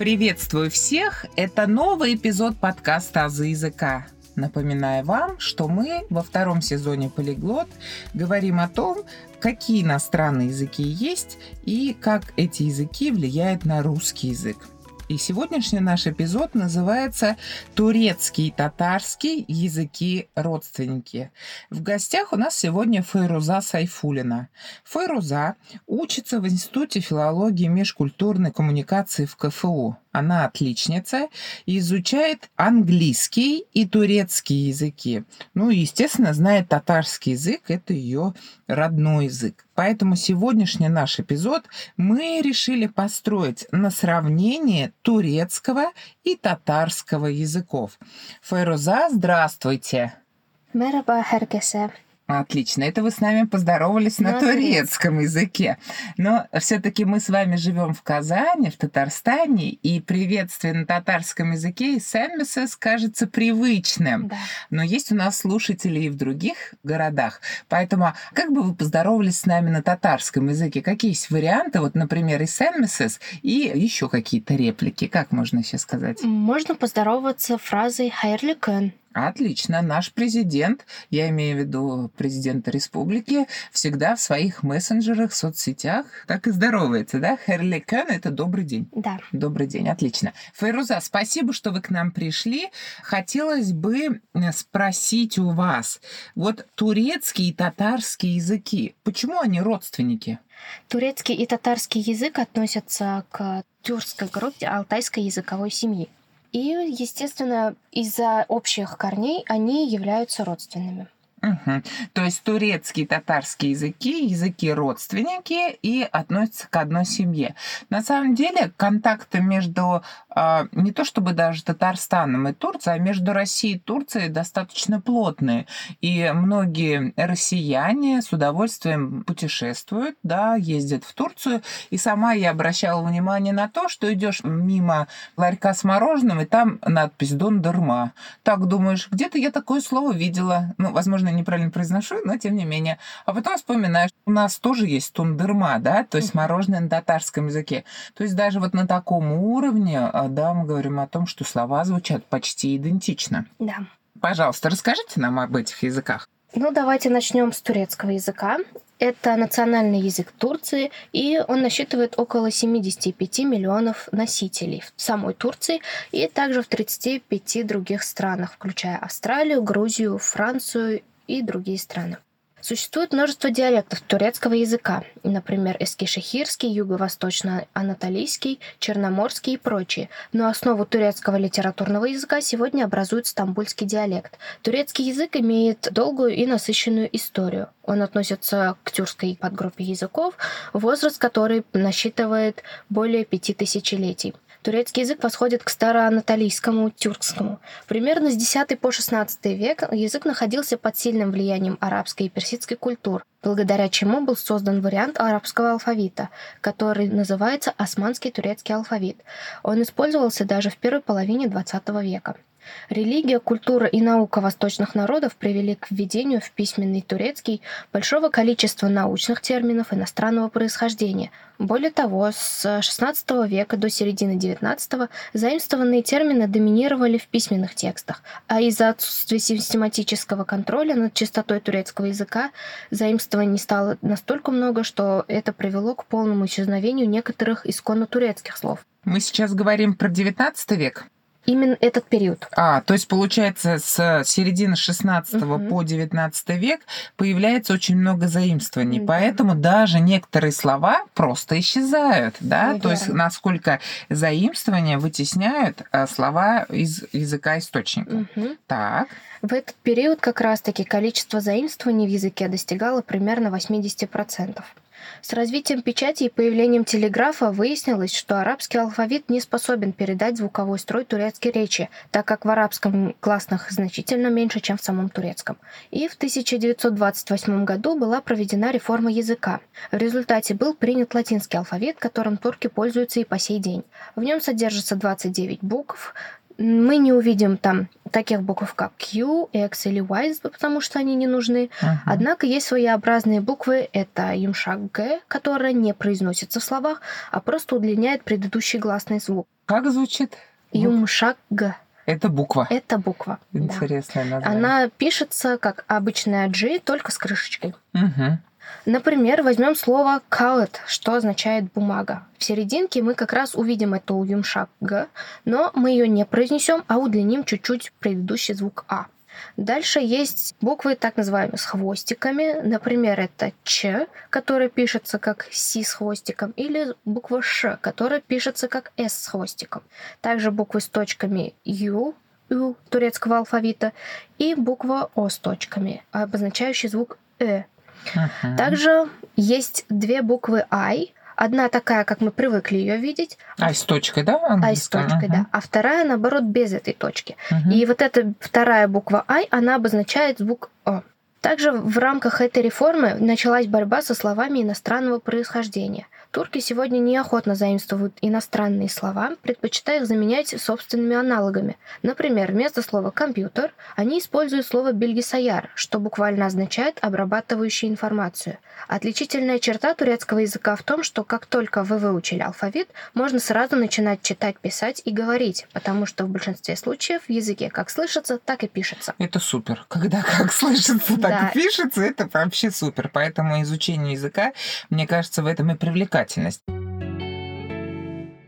Приветствую всех! Это новый эпизод подкаста «Азы языка». Напоминаю вам, что мы во втором сезоне «Полиглот» говорим о том, какие иностранные языки есть и как эти языки влияют на русский язык. И сегодняшний наш эпизод называется «Турецкий и татарский языки родственники». В гостях у нас сегодня Фейруза Сайфулина. Фейруза учится в Институте филологии и межкультурной коммуникации в КФУ. Она отличница изучает английский и турецкий языки. Ну и, естественно, знает татарский язык, это ее родной язык. Поэтому сегодняшний наш эпизод мы решили построить на сравнении турецкого и татарского языков. Файруза, здравствуйте! Merhaba herkese. Отлично. Это вы с нами поздоровались на, на турецком языке. Но все-таки мы с вами живем в Казани, в Татарстане, и приветствие на татарском языке исәнмесез кажется привычным. Да. Но есть у нас слушатели и в других городах. Поэтому как бы вы поздоровались с нами на татарском языке? Какие есть варианты? Вот, например, исәнмесез, и еще какие-то реплики. Как можно сейчас сказать? Можно поздороваться фразой «хәерле көн». Отлично. Наш президент, я имею в виду президента республики, всегда в своих мессенджерах, соцсетях так и здоровается, да? Херликен — это добрый день. Да. Добрый день, отлично. Фейруза, спасибо, что вы к нам пришли. Хотелось бы э, спросить у вас, вот турецкий и татарский языки, почему они родственники? Турецкий и татарский язык относятся к тюркской группе алтайской языковой семьи. И, естественно, из-за общих корней они являются родственными. Угу. То есть турецкий татарский языки, языки родственники и относятся к одной семье. На самом деле контакты между э, не то чтобы даже Татарстаном и Турцией, а между Россией и Турцией достаточно плотные. И многие россияне с удовольствием путешествуют, да, ездят в Турцию. И сама я обращала внимание на то, что идешь мимо ларька с мороженым, и там надпись «Дондерма». Так думаешь, где-то я такое слово видела. Ну, возможно, наверное, неправильно произношу, но тем не менее. А потом вспоминаешь, у нас тоже есть тундырма, да, то есть мороженое на татарском языке. То есть даже вот на таком уровне, а, да, мы говорим о том, что слова звучат почти идентично. Да. Пожалуйста, расскажите нам об этих языках. Ну, давайте начнем с турецкого языка. Это национальный язык Турции, и он насчитывает около 75 миллионов носителей в самой Турции и также в 35 других странах, включая Австралию, Грузию, Францию и другие страны. Существует множество диалектов турецкого языка, например, эскишехирский, юго-восточно-анатолийский, черноморский и прочие, но основу турецкого литературного языка сегодня образует стамбульский диалект. Турецкий язык имеет долгую и насыщенную историю. Он относится к тюркской подгруппе языков, возраст которой насчитывает более пяти тысячелетий. Турецкий язык восходит к староанатолийскому тюркскому. Примерно с X по XVI век язык находился под сильным влиянием арабской и персидской культур, благодаря чему был создан вариант арабского алфавита, который называется османский турецкий алфавит. Он использовался даже в первой половине XX века. Религия, культура и наука восточных народов привели к введению в письменный турецкий большого количества научных терминов иностранного происхождения. Более того, с XVI века до середины XIX заимствованные термины доминировали в письменных текстах, а из-за отсутствия систематического контроля над чистотой турецкого языка заимствований стало настолько много, что это привело к полному исчезновению некоторых исконно турецких слов. Мы сейчас говорим про XIX век? Именно этот период. А, то есть, получается, с середины 16 угу. по 19 век появляется очень много заимствований. Да. Поэтому даже некоторые слова просто исчезают. Да? То есть, насколько заимствования вытесняют а, слова из языка источника. Угу. Так. В этот период как раз-таки количество заимствований в языке достигало примерно 80%. С развитием печати и появлением телеграфа выяснилось, что арабский алфавит не способен передать звуковой строй турецкой речи, так как в арабском классных значительно меньше, чем в самом турецком. И в 1928 году была проведена реформа языка. В результате был принят латинский алфавит, которым турки пользуются и по сей день. В нем содержится 29 букв, Мы не увидим там таких букв, как Q, X или Y, потому что они не нужны. Uh-huh. Однако есть своеобразные буквы. Это юмшак Г, которая не произносится в словах, а просто удлиняет предыдущий гласный звук. Как звучит? Юмшак Г. Это буква. Это буква. Интересная да. название. Она пишется как обычная G, только с крышечкой. Угу. Например, возьмем слово «каут», что означает «бумага». В серединке мы как раз увидим эту юмшак «г», но мы ее не произнесем, а удлиним чуть-чуть предыдущий звук «а». Дальше есть буквы так называемые с хвостиками. Например, это Ч, которая пишется как Си с хвостиком, или буква Ш, которая пишется как С с хвостиком. Также буквы с точками Ю, Ю турецкого алфавита, и буква О с точками, обозначающий звук Э Uh-huh. Также есть две буквы I. Одна такая, как мы привыкли ее видеть. I с точкой, да? I с точкой, uh-huh. да. А вторая, наоборот, без этой точки. Uh-huh. И вот эта вторая буква I, она обозначает звук О. Также в рамках этой реформы началась борьба со словами иностранного происхождения – Турки сегодня неохотно заимствуют иностранные слова, предпочитая их заменять собственными аналогами. Например, вместо слова «компьютер» они используют слово «бельгисаяр», что буквально означает «обрабатывающий информацию». Отличительная черта турецкого языка в том, что как только вы выучили алфавит, можно сразу начинать читать, писать и говорить, потому что в большинстве случаев в языке как слышится, так и пишется. Это супер. Когда как слышится, так да. и пишется, это вообще супер. Поэтому изучение языка, мне кажется, в этом и привлекает привлекательность.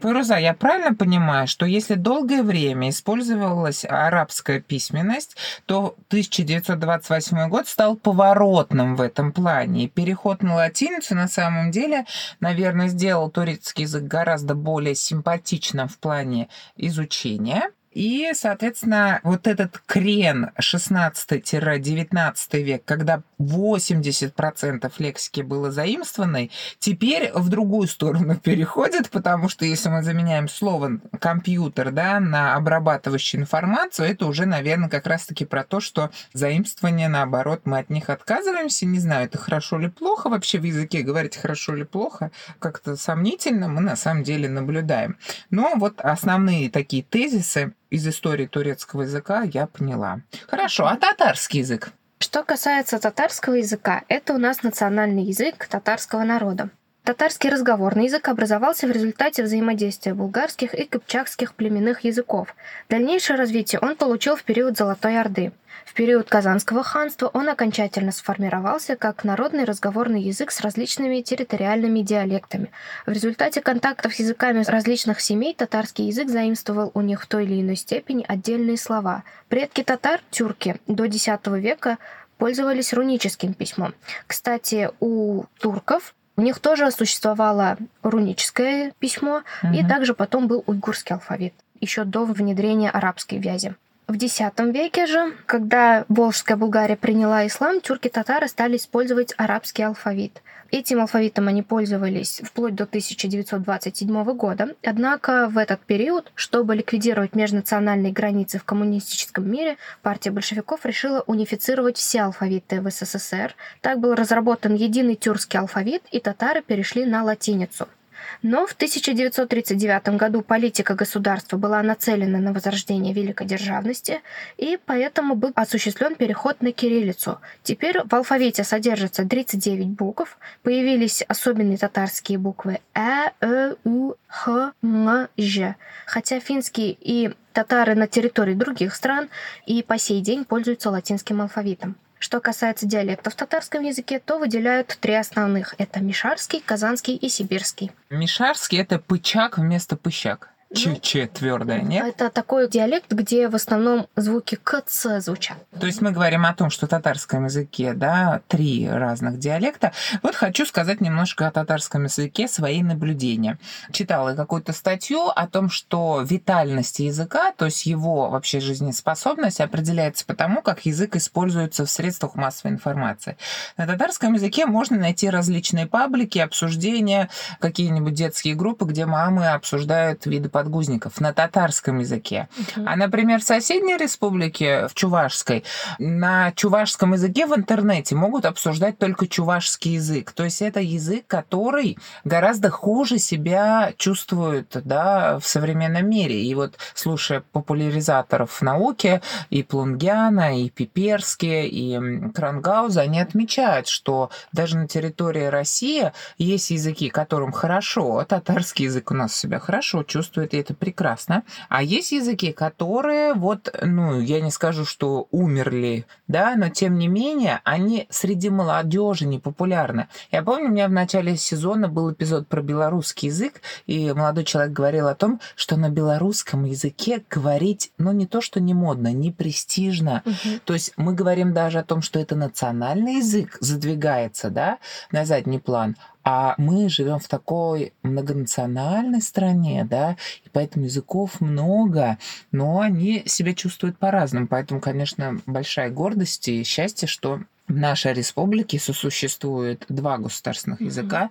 Фируза, я правильно понимаю, что если долгое время использовалась арабская письменность, то 1928 год стал поворотным в этом плане. И переход на латиницу на самом деле, наверное, сделал турецкий язык гораздо более симпатичным в плане изучения. И, соответственно, вот этот крен 16-19 век, когда 80% лексики было заимствованной, теперь в другую сторону переходит, потому что если мы заменяем слово компьютер да, на обрабатывающую информацию, это уже, наверное, как раз-таки про то, что заимствование, наоборот, мы от них отказываемся. Не знаю, это хорошо или плохо вообще в языке говорить хорошо или плохо, как-то сомнительно мы на самом деле наблюдаем. Но вот основные такие тезисы из истории турецкого языка я поняла. Хорошо, а татарский язык? Что касается татарского языка, это у нас национальный язык татарского народа. Татарский разговорный язык образовался в результате взаимодействия булгарских и кыпчакских племенных языков. Дальнейшее развитие он получил в период Золотой Орды. В период Казанского ханства он окончательно сформировался как народный разговорный язык с различными территориальными диалектами. В результате контактов с языками различных семей татарский язык заимствовал у них в той или иной степени отдельные слова. Предки татар, тюрки, до X века пользовались руническим письмом. Кстати, у турков у них тоже существовало руническое письмо, угу. и также потом был уйгурский алфавит, еще до внедрения арабской вязи. В X веке же, когда Волжская Булгария приняла ислам, тюрки-татары стали использовать арабский алфавит. Этим алфавитом они пользовались вплоть до 1927 года. Однако в этот период, чтобы ликвидировать межнациональные границы в коммунистическом мире, партия большевиков решила унифицировать все алфавиты в СССР. Так был разработан единый тюркский алфавит, и татары перешли на латиницу – но в 1939 году политика государства была нацелена на возрождение великой державности, и поэтому был осуществлен переход на кириллицу. Теперь в алфавите содержится 39 букв, появились особенные татарские буквы э, э, у, х, м, ж. Хотя финские и татары на территории других стран и по сей день пользуются латинским алфавитом. Что касается диалектов в татарском языке, то выделяют три основных. Это мишарский, казанский и сибирский. Мишарский — это пычак вместо пыщак. Ч-ч твердая, нет? Это такой диалект, где в основном звуки к, ц звучат. То есть мы говорим о том, что в татарском языке, да, три разных диалекта. Вот хочу сказать немножко о татарском языке свои наблюдения. Читала какую-то статью о том, что витальность языка, то есть его вообще жизнеспособность определяется по тому, как язык используется в средствах массовой информации. На татарском языке можно найти различные паблики, обсуждения, какие-нибудь детские группы, где мамы обсуждают виды подгузников на татарском языке. Угу. А, например, в соседней республике, в Чувашской, на чувашском языке в интернете могут обсуждать только чувашский язык. То есть это язык, который гораздо хуже себя чувствует да, в современном мире. И вот слушая популяризаторов науки, и Плунгяна, и Пиперски, и Крангауза, они отмечают, что даже на территории России есть языки, которым хорошо, татарский язык у нас себя хорошо чувствует, и это прекрасно, а есть языки, которые вот, ну, я не скажу, что умерли, да, но тем не менее, они среди молодежи не популярны. Я помню, у меня в начале сезона был эпизод про белорусский язык, и молодой человек говорил о том, что на белорусском языке говорить, ну, не то, что не модно, не престижно. Угу. То есть мы говорим даже о том, что это национальный язык задвигается, да, на задний план, а мы живем в такой многонациональной стране, да, и поэтому языков много, но они себя чувствуют по-разному. Поэтому, конечно, большая гордость и счастье, что в нашей республике сосуществует два государственных mm-hmm. языка.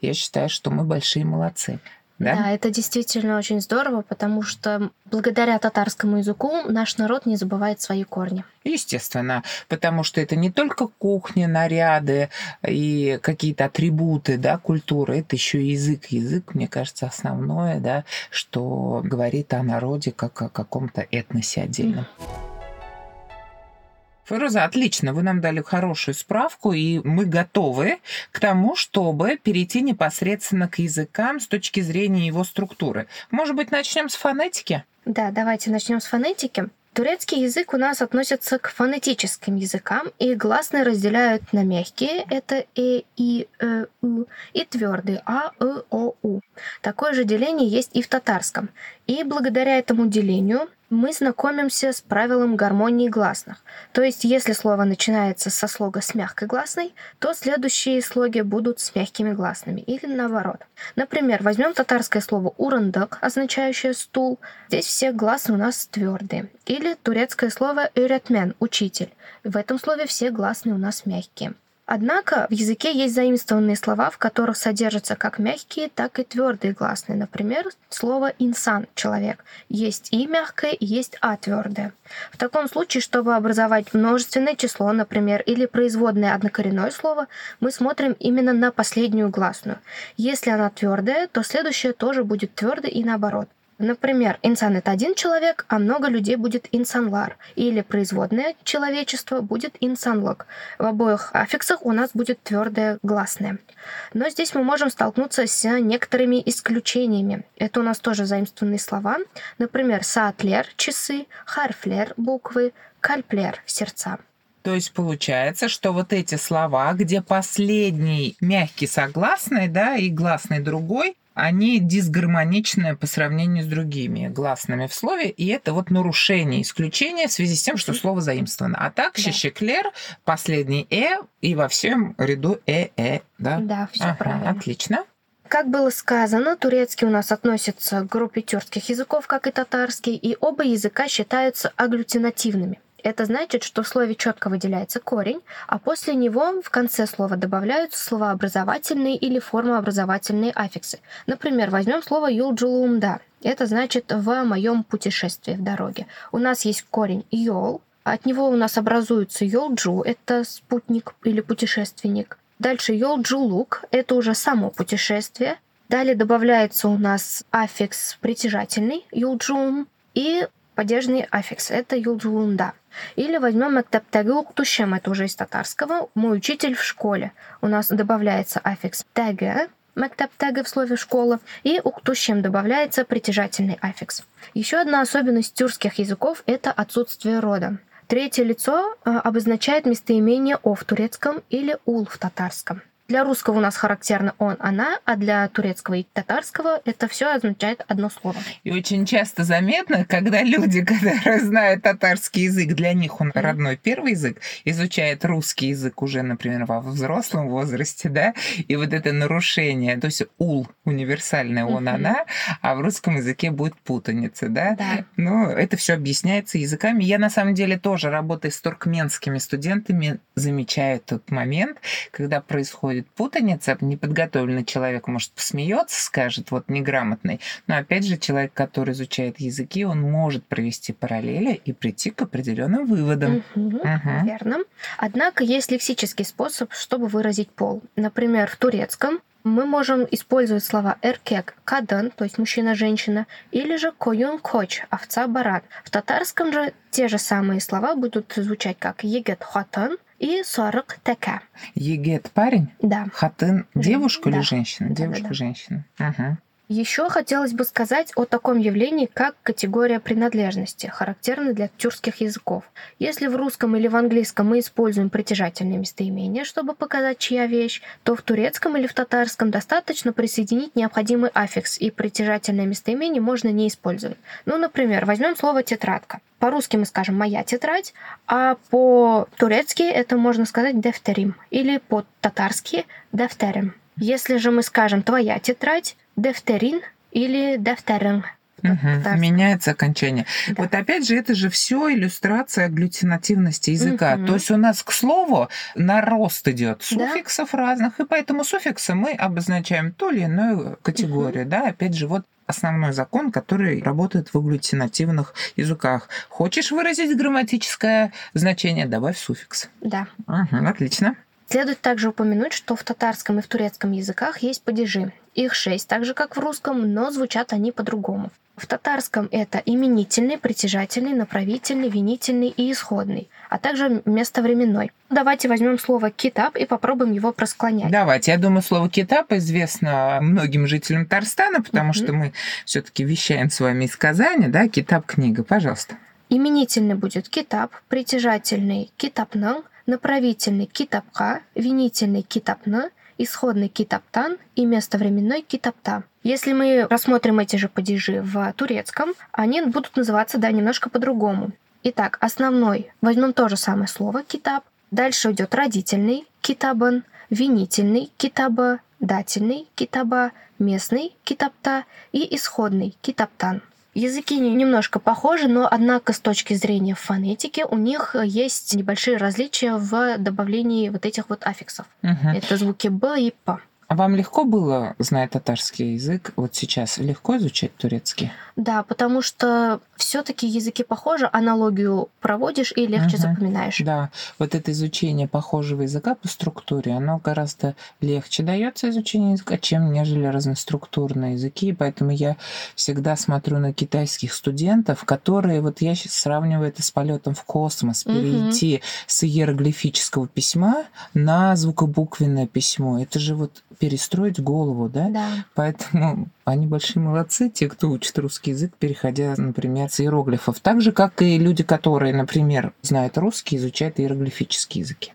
Я считаю, что мы большие молодцы. Да? да, это действительно очень здорово, потому что благодаря татарскому языку наш народ не забывает свои корни. Естественно, потому что это не только кухня, наряды и какие-то атрибуты да, культуры, это еще и язык. Язык, мне кажется, основное, да, что говорит о народе как о каком-то этносе отдельном. Mm. Феруза, отлично, вы нам дали хорошую справку, и мы готовы к тому, чтобы перейти непосредственно к языкам с точки зрения его структуры. Может быть, начнем с фонетики? Да, давайте начнем с фонетики. Турецкий язык у нас относится к фонетическим языкам, и гласные разделяют на мягкие, это э, и, э, у, и твердые, а, э, о, у. Такое же деление есть и в татарском. И благодаря этому делению мы знакомимся с правилом гармонии гласных. То есть, если слово начинается со слога с мягкой гласной, то следующие слоги будут с мягкими гласными, или наоборот. Например, возьмем татарское слово урандак, означающее стул. Здесь все гласные у нас твердые. Или турецкое слово «öğretmen» – учитель. В этом слове все гласные у нас мягкие. Однако в языке есть заимствованные слова, в которых содержатся как мягкие, так и твердые гласные. Например, слово «инсан» — «человек». Есть и мягкое, и есть «а» твердое. В таком случае, чтобы образовать множественное число, например, или производное однокоренное слово, мы смотрим именно на последнюю гласную. Если она твердая, то следующее тоже будет твердой и наоборот. Например, инсан — это один человек, а много людей будет инсанлар. Или производное человечество будет инсанлог. В обоих аффиксах у нас будет твердое гласное. Но здесь мы можем столкнуться с некоторыми исключениями. Это у нас тоже заимствованные слова. Например, саатлер — часы, харфлер — буквы, кальплер — сердца. То есть получается, что вот эти слова, где последний мягкий согласный, да, и гласный другой, они дисгармоничны по сравнению с другими гласными в слове, и это вот нарушение, исключение в связи с тем, что слово заимствовано. А так, да. щеклер, последний «э» и во всем ряду «э-э», да? Да, все ага, правильно. Отлично. Как было сказано, турецкий у нас относится к группе тюркских языков, как и татарский, и оба языка считаются агглютинативными. Это значит, что в слове четко выделяется корень, а после него в конце слова добавляются словообразовательные или формообразовательные аффиксы. Например, возьмем слово «юлджулумда». Это значит «в моем путешествии в дороге». У нас есть корень «йол», от него у нас образуется «йолджу» — это спутник или путешественник. Дальше «йолджулук» — это уже само путешествие. Далее добавляется у нас аффикс притяжательный «юлджум» и падежный аффикс — это «юлджулунда». Или возьмем «Мектептеги уктушем», это уже из татарского, «мой учитель в школе». У нас добавляется аффикс «теге», Мектептеге в слове «школа», и уктущем добавляется притяжательный аффикс. Еще одна особенность тюркских языков – это отсутствие рода. Третье лицо а, обозначает местоимение «о» в турецком или «ул» в татарском. Для русского у нас характерно он, она, а для турецкого и татарского это все означает одно слово. И очень часто заметно, когда люди, которые знают татарский язык, для них он родной первый язык, изучают русский язык уже, например, во взрослом возрасте, да, и вот это нарушение, то есть ул универсальное он, она, а в русском языке будет путаница, да? Да. Но это все объясняется языками. Я на самом деле тоже, работая с туркменскими студентами, замечаю тот момент, когда происходит путаница. Неподготовленный человек, может, посмеется, скажет, вот неграмотный. Но опять же, человек, который изучает языки, он может провести параллели и прийти к определенным выводам. Мгм. Мгм. Верно. Однако есть лексический способ, чтобы выразить пол. Например, в турецком мы можем использовать слова эркек, кадан, то есть мужчина-женщина, или же коюн коч, овца-баран. В татарском же те же самые слова будут звучать как егет хатан и сорок тека. Егет парень, Да. хатын девушка или да. женщина? Да-да-да. Девушка-женщина. Мгм. Еще хотелось бы сказать о таком явлении, как категория принадлежности, характерной для тюркских языков. Если в русском или в английском мы используем притяжательные местоимения, чтобы показать, чья вещь, то в турецком или в татарском достаточно присоединить необходимый аффикс, и притяжательное местоимение можно не использовать. Ну, например, возьмем слово «тетрадка». По-русски мы скажем «моя тетрадь», а по-турецки это можно сказать «дефтерим» или по-татарски «дефтерим». Если же мы скажем «твоя тетрадь», «дефтерин» или «дефтерин». Мгм. татарском. Меняется окончание. Да. Вот опять же, это же все иллюстрация глютинативности языка. Мгм. То есть у нас, к слову, нарост идет Да. суффиксов разных, и поэтому суффиксы мы обозначаем ту или иную категорию. Да, опять же, вот основной закон, который работает в агглютинативных языках. Хочешь выразить грамматическое значение, добавь суффикс. Да. Мгм, отлично. Следует также упомянуть, что в татарском и в турецком языках есть падежи. Их шесть, так же как в русском, но звучат они по-другому. В татарском это именительный, притяжательный, направительный, винительный и исходный, а также местовременной. Давайте возьмем слово «китаб» и попробуем его просклонять. Давайте. Я думаю, слово «китап» известно многим жителям Татарстана, потому Мгм. что мы все таки вещаем с вами из Казани, да? «Китап» — книга, пожалуйста. Именительный будет китаб, притяжательный китапнан, направительный китапка, винительный китапна, исходный китаптан и местовременной китапта. Если мы рассмотрим эти же падежи в турецком, они будут называться, да, немножко по-другому. Итак, основной. Возьмем то же самое слово китаб. Дальше идет родительный китабан, винительный китаба, дательный китаба, местный китапта и исходный китаптан. Языки не- немножко похожи, но однако с точки зрения фонетики у них есть небольшие различия в добавлении вот этих вот аффиксов. Мгм. Это звуки Б и П. А вам легко было, зная татарский язык, вот сейчас легко изучать турецкий? Да, потому что все-таки языки похожи, аналогию проводишь и легче Мгм. запоминаешь. Да, вот это изучение похожего языка по структуре, оно гораздо легче дается изучение языка, чем нежели разноструктурные языки. Поэтому я всегда смотрю на китайских студентов, которые, вот я сейчас сравниваю это с полетом в космос, перейти с иероглифического письма на звукобуквенное письмо. Это же вот перестроить голову, да? Да. Поэтому они большие молодцы, те, кто учит русский язык, переходя, например, с иероглифов. Так же, как и люди, которые, например, знают русский, изучают иероглифические языки.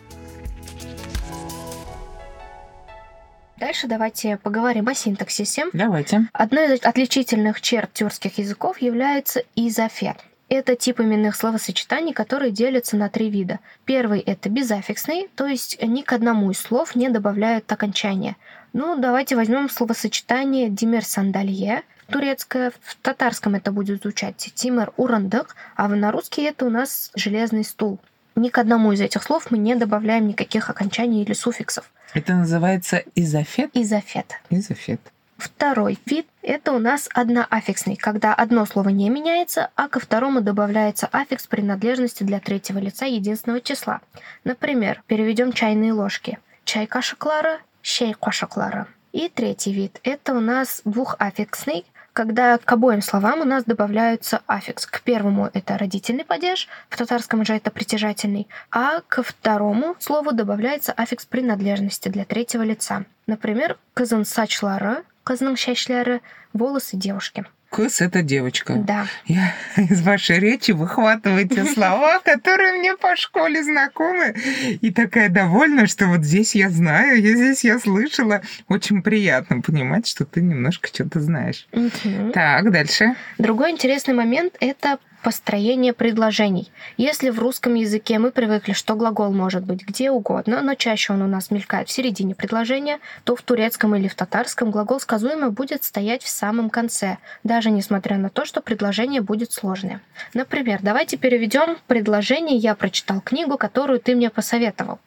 Дальше давайте поговорим о синтаксисе. Давайте. Одной из отличительных черт тюркских языков является изафет. Это тип именных словосочетаний, которые делятся на три вида. Первый — это безаффиксный, то есть ни к одному из слов не добавляют окончания. Ну, давайте возьмем словосочетание «димер сандалье», турецкое, в татарском это будет звучать «тимер урандык», а на русский это у нас «железный стул». Ни к одному из этих слов мы не добавляем никаких окончаний или суффиксов. Это называется изофет. Изофет. Изофет. Второй вид – это у нас одноаффиксный, когда одно слово не меняется, а ко второму добавляется аффикс принадлежности для третьего лица единственного числа. Например, переведем чайные ложки. Чай каша Клара, щей каша Клара. И третий вид – это у нас двухаффиксный, когда к обоим словам у нас добавляются аффикс. К первому это родительный падеж, в татарском же это притяжательный, а ко второму слову добавляется аффикс принадлежности для третьего лица. Например, кызын сачлары, кызның чәчләре, волосы девушки. Кыс — это девочка. Да. Я из вашей речи выхватываю те слова, которые мне по школе знакомы. И такая довольна, что вот здесь я знаю, и здесь я слышала. Очень приятно понимать, что ты немножко что-то знаешь. Так, дальше. Другой интересный момент — это построение предложений. Если в русском языке мы привыкли, что глагол может быть где угодно, но чаще он у нас мелькает в середине предложения, то в турецком или в татарском глагол сказуемый будет стоять в самом конце, даже несмотря на то, что предложение будет сложное. Например, давайте переведем предложение «Я прочитал книгу, которую ты мне посоветовал».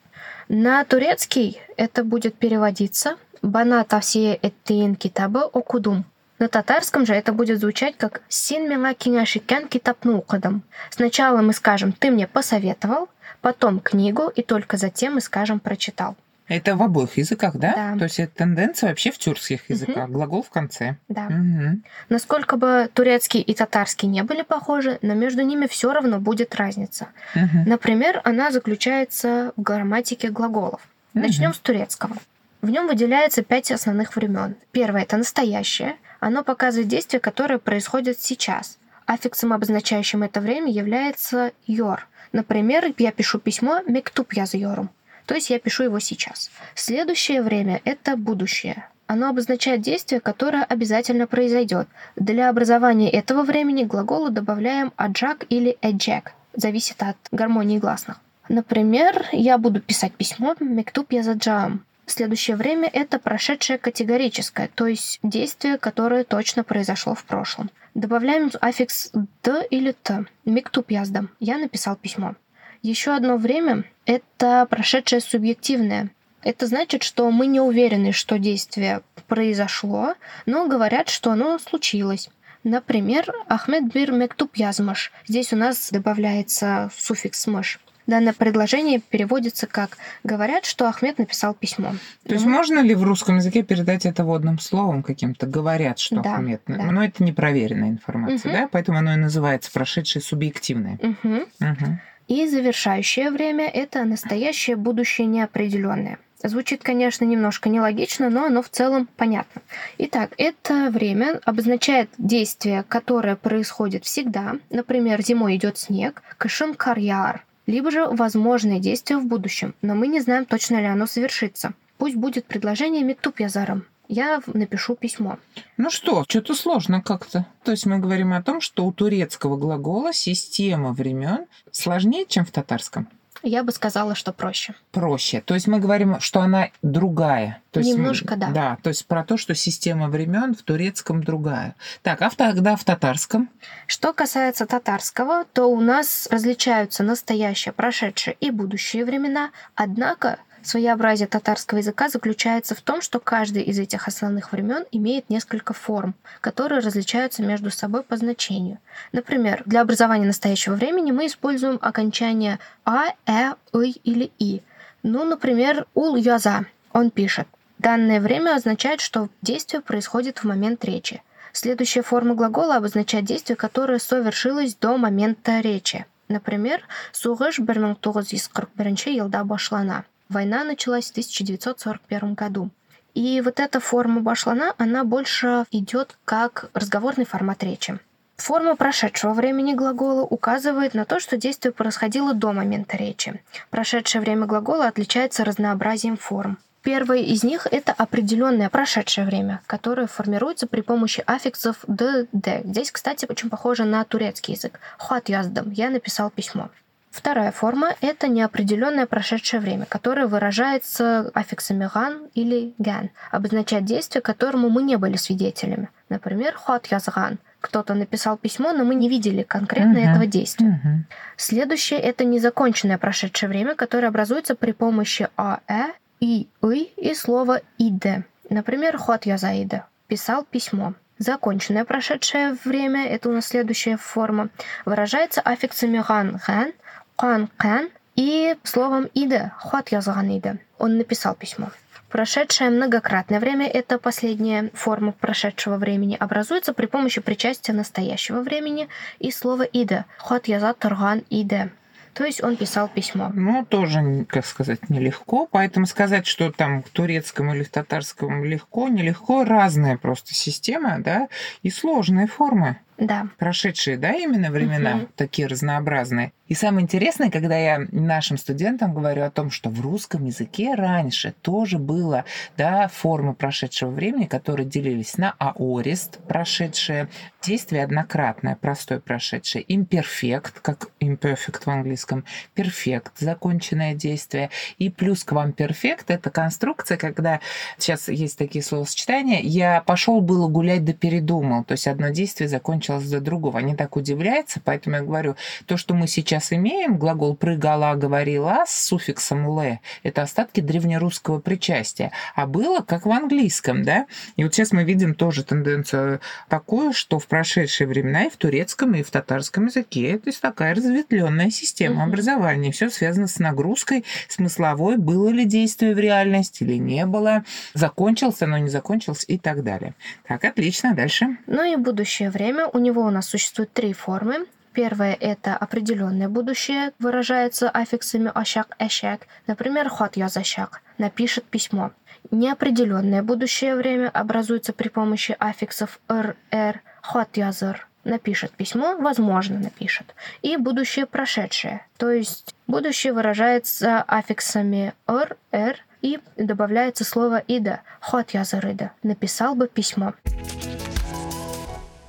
На турецкий это будет переводиться «Бана тавсие эттиин китабы окудум». На татарском же это будет звучать как «Син мила киняшикен китапну укадам». Сначала мы скажем «ты мне посоветовал», потом книгу, и только затем мы скажем «прочитал». Это в обоих языках, да? Да. То есть это тенденция вообще в тюркских языках. Глагол в конце. Да. Мгм. Насколько бы турецкий и татарский не были похожи, но между ними все равно будет разница. Мгм. Например, она заключается в грамматике глаголов. Начнем с турецкого. В нем выделяется пять основных времен. Первое это настоящее. Оно показывает действие, которое происходит сейчас. Аффиксом, обозначающим это время, является йор. Например, я пишу письмо «мектуб языорум», то есть я пишу его сейчас. Следующее время — это будущее. Оно обозначает действие, которое обязательно произойдет. Для образования этого времени к глаголу добавляем аджак или эджек. Зависит от гармонии гласных. Например, я буду писать письмо «мектуб язаджаам». Следующее время — это прошедшее категорическое, то есть действие, которое точно произошло в прошлом. Добавляем аффикс «д» или «т». «Мектуб яздам». Я написал письмо. Еще одно время — это прошедшее субъективное. Это значит, что мы не уверены, что действие произошло, но говорят, что оно случилось. Например, Ахмед бир мектуб язмаш. Здесь у нас добавляется суффикс «мыш». Данное предложение переводится как «говорят, что Ахмед написал письмо». То есть Ну, можно ли в русском языке передать это водным словом каким-то? Говорят, что Да, Ахмед. да. Но это непроверенная информация, Мгм. да? Поэтому оно и называется прошедшее субъективное. мгм. Мгм. И завершающее время — это настоящее, будущее неопределенное. Звучит, конечно, немножко нелогично, но оно в целом понятно. Итак, это время обозначает действие, которое происходит всегда. Например, зимой идет снег, кашин карьяр, либо же возможные действия в будущем, но мы не знаем, точно ли оно совершится. Пусть будет предложение «Мектуб язаром». Я напишу письмо. Ну что, что-то сложно как-то. То есть мы говорим о том, что у турецкого глагола система времен сложнее, чем в татарском. Я бы сказала, что проще. Проще. То есть мы говорим, что она другая. То есть, Немножко, да. Да, то есть про то, что система времен в турецком другая. Так, а в, тогда в татарском? Что касается татарского, то у нас различаются настоящее, прошедшее и будущее времена, однако своеобразие татарского языка заключается в том, что каждый из этих основных времен имеет несколько форм, которые различаются между собой по значению. Например, для образования настоящего времени мы используем окончание а, э, ы или и. Ну, например, ул яза. Он пишет. Данное время означает, что действие происходит в момент речи. Следующая форма глагола обозначает действие, которое совершилось до момента речи. Например, «Сугыш 1941 елда башлана». Война началась в 1941 году. И вот эта форма башлана, она больше идет как разговорный формат речи. Форма прошедшего времени глагола указывает на то, что действие происходило до момента речи. Прошедшее время глагола отличается разнообразием форм. Первое из них — это определенное прошедшее время, которое формируется при помощи аффиксов «д», «д». Здесь, кстати, очень похоже на турецкий язык. «Хуат яздам» — «я написал письмо». Вторая форма — это неопределенное прошедшее время, которое выражается аффиксами «ган» или «ган», обозначает действие, которому мы не были свидетелями. Например, «хуат язган» — кто-то написал письмо, но мы не видели конкретно Мгм. этого действия. Мгм. Следующее — это незаконченное прошедшее время, которое образуется при помощи «аэ», «и», «ы» и слова «иде». Например, «хот язаиде» — писал письмо. Законченное прошедшее время — это у нас следующая форма. Выражается аффиксами «ган», «хан», «кан», «кан» и словом «иде» — «хот язган иде». Он написал письмо. Прошедшее многократное время, это последняя форма прошедшего времени, образуется при помощи причастия настоящего времени и слова «иде» — «хот яза турган иде». То есть он писал письмо. Ну, тоже, как сказать, нелегко. Поэтому сказать, что там в турецком или в татарском легко, нелегко, разная просто система, да, и сложные формы. Да. Прошедшие, да, именно времена, угу. такие разнообразные. И самое интересное, когда я нашим студентам говорю о том, что в русском языке раньше тоже было да, формы прошедшего времени, которые делились на аорист, прошедшее, действие однократное, простое прошедшее, имперфект, как imperfect в английском, перфект, законченное действие, и плюс к вам перфект, это конструкция, когда сейчас есть такие словосочетания, я пошел было гулять да передумал, то есть одно действие закончилось до другого. Они так удивляются, поэтому я говорю, то, что мы сейчас сейчас имеем, глагол «прыгала», «говорила» с суффиксом «ле», это остатки древнерусского причастия. А было, как в английском, да? И вот сейчас мы видим тоже тенденцию такую, что в прошедшие времена и в турецком, и в татарском языке то есть такая разветвленная система mm-hmm. образования. Все связано с нагрузкой смысловой, было ли действие в реальности или не было, закончился, но не закончился и так далее. Так, отлично, дальше. Ну и будущее время. У него у нас существует три формы. Первое — это определенное будущее, выражается аффиксами «ашак», «эшак». Например, «хот язашак» — напишет письмо. Неопределенное будущее время образуется при помощи аффиксов «р», «р», «хот языр» — напишет письмо, возможно, напишет. И будущее прошедшее, то есть будущее выражается аффиксами «р», «р», и добавляется слово «ида», «хот язырыда» — написал бы письмо.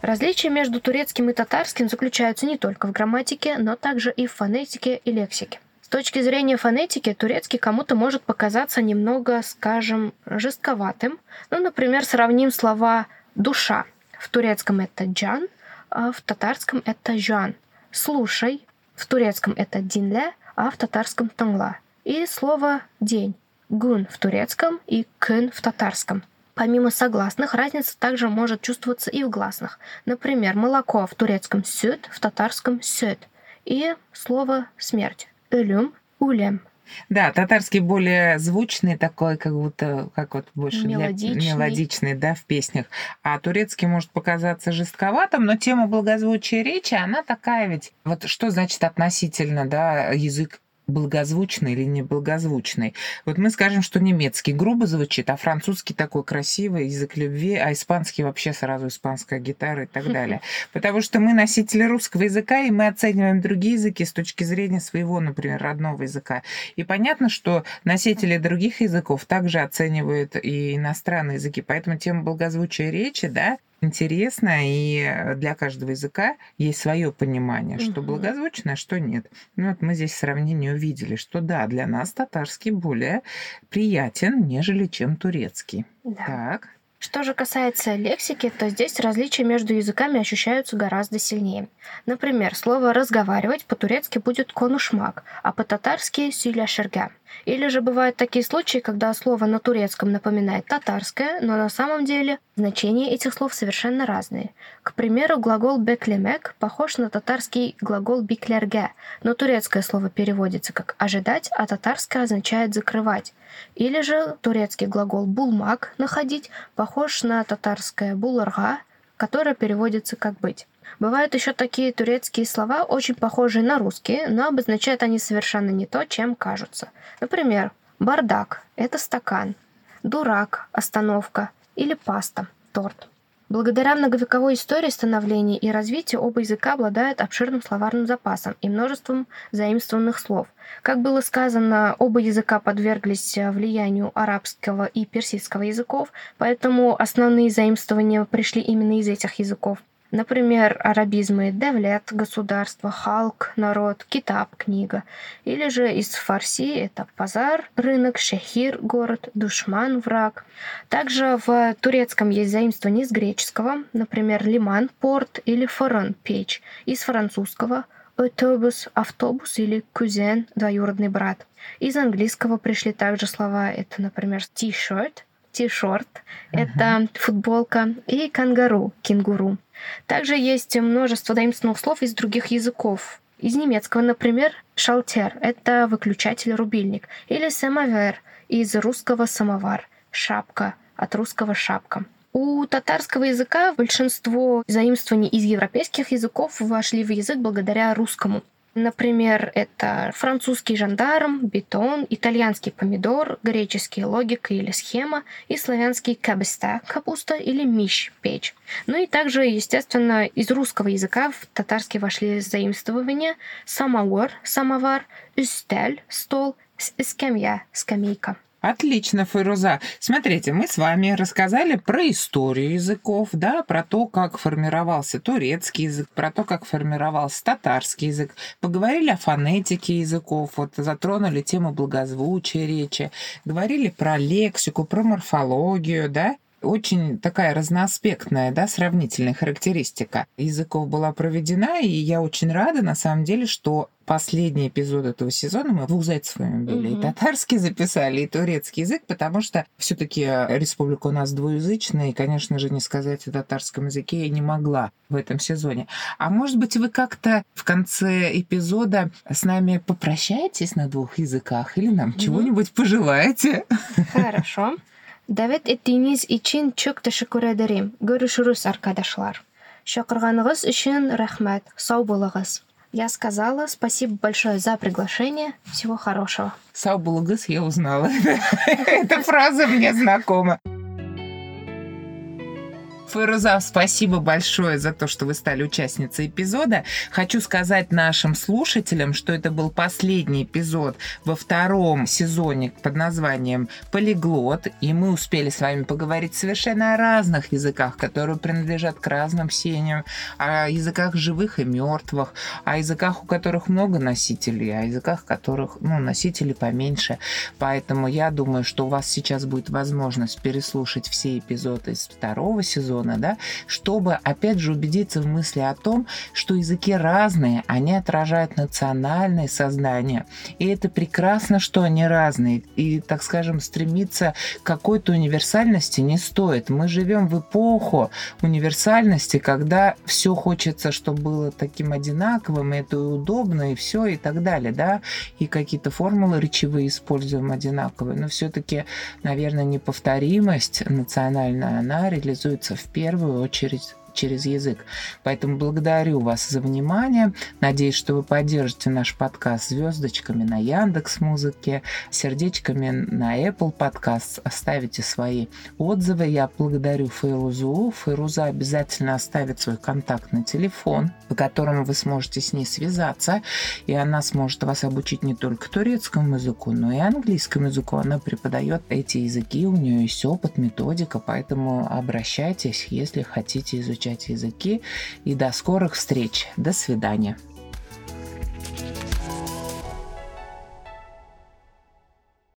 Различия между турецким и татарским заключаются не только в грамматике, но также и в фонетике и лексике. С точки зрения фонетики, турецкий кому-то может показаться немного, скажем, жестковатым. Ну, например, сравним слова «душа». В турецком это «джан», а в татарском это «жан». «Слушай» в турецком это «динле», а в татарском «тангла». И слово «день» — «гун» в турецком и «кын» в татарском – Помимо согласных, разница также может чувствоваться и в гласных. Например, молоко в турецком «сюд», в татарском «сюд». И слово «смерть» — «ölüm», «улем». Да, татарский более звучный такой, как будто, как вот больше мелодичный. Для, мелодичный, да, в песнях. А турецкий может показаться жестковатым, но тема благозвучия речи, она такая ведь. Вот что значит относительно, да, язык благозвучный или неблагозвучный. Вот мы скажем, что немецкий грубо звучит, а французский такой красивый, язык любви, а испанский вообще сразу испанская гитара и так далее. Потому что мы носители русского языка, и мы оцениваем другие языки с точки зрения своего, например, родного языка. И понятно, что носители других языков также оценивают и иностранные языки. Поэтому тема благозвучия речи, да, интересно, и для каждого языка есть свое понимание, что угу. благозвучно, а что нет. Ну вот мы здесь сравнение увидели, что да, для нас татарский более приятен, нежели чем турецкий. Да. Так. Что же касается лексики, то здесь различия между языками ощущаются гораздо сильнее. Например, слово «разговаривать» по-турецки будет «конушмак», а по-татарски «сюляшерга». Или же бывают такие случаи, когда слово на турецком напоминает татарское, но на самом деле значения этих слов совершенно разные. К примеру, глагол «беклемек» похож на татарский глагол «биклерге», но турецкое слово переводится как «ожидать», а татарское означает «закрывать». Или же турецкий глагол «булмак» — «находить» похож на татарское «буларга», которое переводится как «быть». Бывают еще такие турецкие слова, очень похожие на русские, но обозначают они совершенно не то, чем кажутся. Например, бардак – это стакан, дурак – остановка или паста – торт. Благодаря многовековой истории становления и развития оба языка обладают обширным словарным запасом и множеством заимствованных слов. Как было сказано, оба языка подверглись влиянию арабского и персидского языков, поэтому основные заимствования пришли именно из этих языков. Например, арабизмы «девлет» — государство, «халк» — народ, «китаб» — книга. Или же из фарси это «пазар» — рынок, «шехир» — город, «душман» — враг. Также в турецком есть заимствование из греческого, например, «лиман» — порт или «форон» — печь. Из французского «автобус» — автобус или «кузен» — двоюродный брат. Из английского пришли также слова, это, например, «t-shirt» — t-shirt, uh-huh. это футболка, и кангару, кенгуру. Также есть множество заимствованных слов из других языков. Из немецкого, например, шалтер — это выключатель-рубильник, или самовер из русского самовар, шапка от русского шапка. У татарского языка большинство заимствований из европейских языков вошли в язык благодаря русскому. Например, это французский жандарм, бетон, итальянский помидор, греческий логика или схема и славянский кабеста, капуста или миш, печь. Ну и также, естественно, из русского языка в татарский вошли заимствования самовар, самовар, üstel, стол, скамья, скамейка. Отлично, Файруза. Смотрите, мы с вами рассказали про историю языков, да, про то, как формировался турецкий язык, про то, как формировался татарский язык, поговорили о фонетике языков, вот затронули тему благозвучия речи, говорили про лексику, про морфологию, да, очень такая разноаспектная, да, сравнительная характеристика языков была проведена, и я очень рада, на самом деле, что последний эпизод этого сезона мы двух зайцев убили. Угу. И татарский записали, и турецкий язык, потому что все таки республика у нас двуязычная, и, конечно же, не сказать о татарском языке я не могла в этом сезоне. А может быть, вы как-то в конце эпизода с нами попрощаетесь на двух языках или нам угу. чего-нибудь пожелаете? Хорошо. Davet ettiğiniz için çok teşekkür ederim. Görüşürüz arkadaşlar. Шақырғаныңыз үшін рахмет. Сау болыңыз. Я сказала спасибо большое за приглашение. Всего хорошего. Сау я узнала. Эта фраза мне знакома. Файруза, спасибо большое за то, что вы стали участницей эпизода. Хочу сказать нашим слушателям, что это был последний эпизод во втором сезоне под названием «Полиглот», и мы успели с вами поговорить совершенно о разных языках, которые принадлежат к разным семьям, о языках живых и мертвых, о языках, у которых много носителей, о языках, которых ну, носителей поменьше. Поэтому я думаю, что у вас сейчас будет возможность переслушать все эпизоды из второго сезона, сезона, да, чтобы, опять же, убедиться в мысли о том, что языки разные, они отражают национальное сознание. И это прекрасно, что они разные. И, так скажем, стремиться к какой-то универсальности не стоит. Мы живем в эпоху универсальности, когда все хочется, чтобы было таким одинаковым, и это удобно, и все, и так далее, да, и какие-то формулы речевые используем одинаковые, но все-таки, наверное, неповторимость национальная, она реализуется в первую очередь через язык. Поэтому благодарю вас за внимание. Надеюсь, что вы поддержите наш подкаст звездочками на Яндекс Музыке, сердечками на Apple Podcast, оставите свои отзывы. Я благодарю Фейрузу. Фейруза обязательно оставит свой контактный телефон, по которому вы сможете с ней связаться, и она сможет вас обучить не только турецкому языку, но и английскому языку. Она преподает эти языки, у нее есть опыт, методика, поэтому обращайтесь, если хотите изучать изучать языки. И до скорых встреч. До свидания.